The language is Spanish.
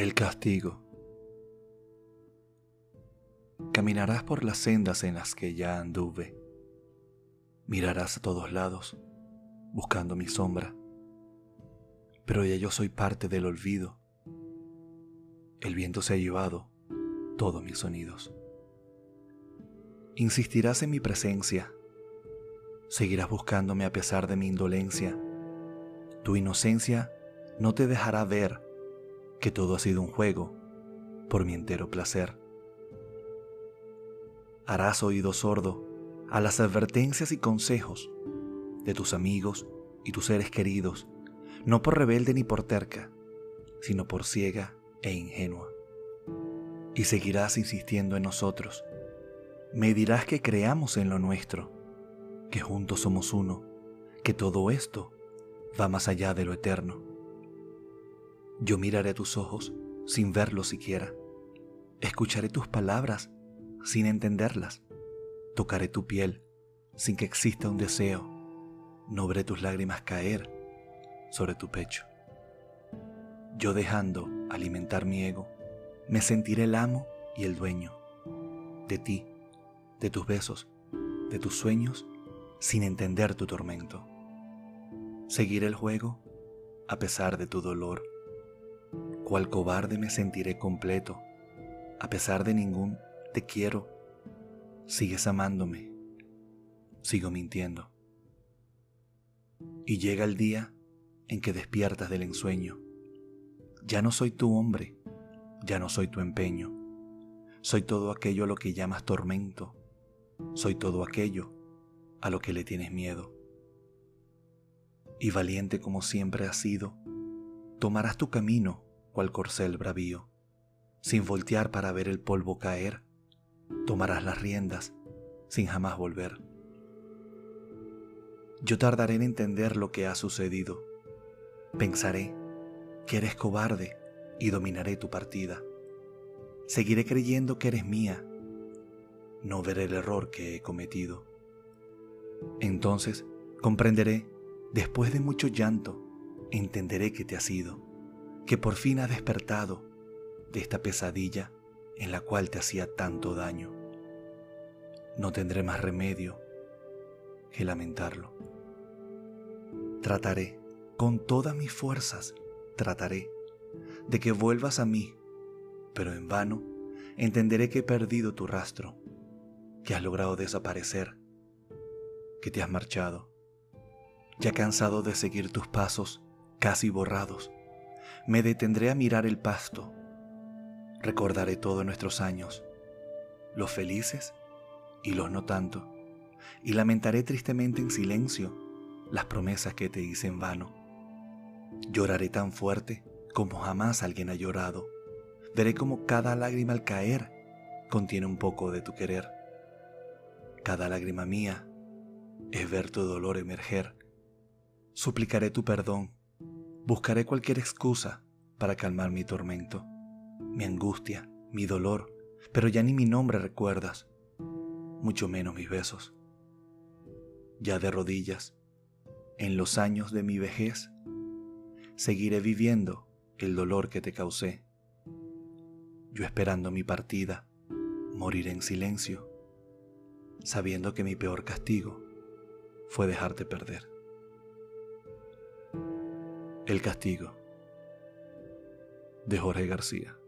El castigo. Caminarás por las sendas en las que ya anduve. Mirarás a todos lados, buscando mi sombra. Pero ya yo soy parte del olvido. El viento se ha llevado todos mis sonidos. Insistirás en mi presencia. Seguirás buscándome a pesar de mi indolencia. Tu inocencia no te dejará ver que todo ha sido un juego por mi entero placer. Harás oído sordo a las advertencias y consejos de tus amigos y tus seres queridos, no por rebelde ni por terca, sino por ciega e ingenua. Y seguirás insistiendo en nosotros. Me dirás que creamos en lo nuestro, que juntos somos uno, que todo esto va más allá de lo eterno. Yo miraré tus ojos sin verlos siquiera. Escucharé tus palabras sin entenderlas. Tocaré tu piel sin que exista un deseo. No veré tus lágrimas caer sobre tu pecho. Yo dejando alimentar mi ego, me sentiré el amo y el dueño de ti, de tus besos, de tus sueños, sin entender tu tormento. Seguiré el juego a pesar de tu dolor cual cobarde me sentiré completo, a pesar de ningún te quiero. Sigues amándome, sigo mintiendo. Y llega el día en que despiertas del ensueño. Ya no soy tu hombre, ya no soy tu empeño. Soy todo aquello a lo que llamas tormento. Soy todo aquello a lo que le tienes miedo. Y valiente como siempre has sido, tomarás tu camino cual corcel bravío. Sin voltear para ver el polvo caer, tomarás las riendas sin jamás volver. Yo tardaré en entender lo que ha sucedido. Pensaré que eres cobarde y dominaré tu partida. Seguiré creyendo que eres mía. No veré el error que he cometido. Entonces comprenderé, después de mucho llanto, entenderé que te has ido que por fin ha despertado de esta pesadilla en la cual te hacía tanto daño. No tendré más remedio que lamentarlo. Trataré, con todas mis fuerzas, trataré de que vuelvas a mí, pero en vano entenderé que he perdido tu rastro, que has logrado desaparecer, que te has marchado, ya cansado de seguir tus pasos casi borrados me detendré a mirar el pasto. Recordaré todos nuestros años, los felices y los no tanto, y lamentaré tristemente en silencio las promesas que te hice en vano. Lloraré tan fuerte como jamás alguien ha llorado. Veré como cada lágrima al caer contiene un poco de tu querer. Cada lágrima mía es ver tu dolor emerger. Suplicaré tu perdón Buscaré cualquier excusa para calmar mi tormento, mi angustia, mi dolor, pero ya ni mi nombre recuerdas, mucho menos mis besos. Ya de rodillas, en los años de mi vejez, seguiré viviendo el dolor que te causé. Yo esperando mi partida, moriré en silencio, sabiendo que mi peor castigo fue dejarte perder. El castigo de Jorge García.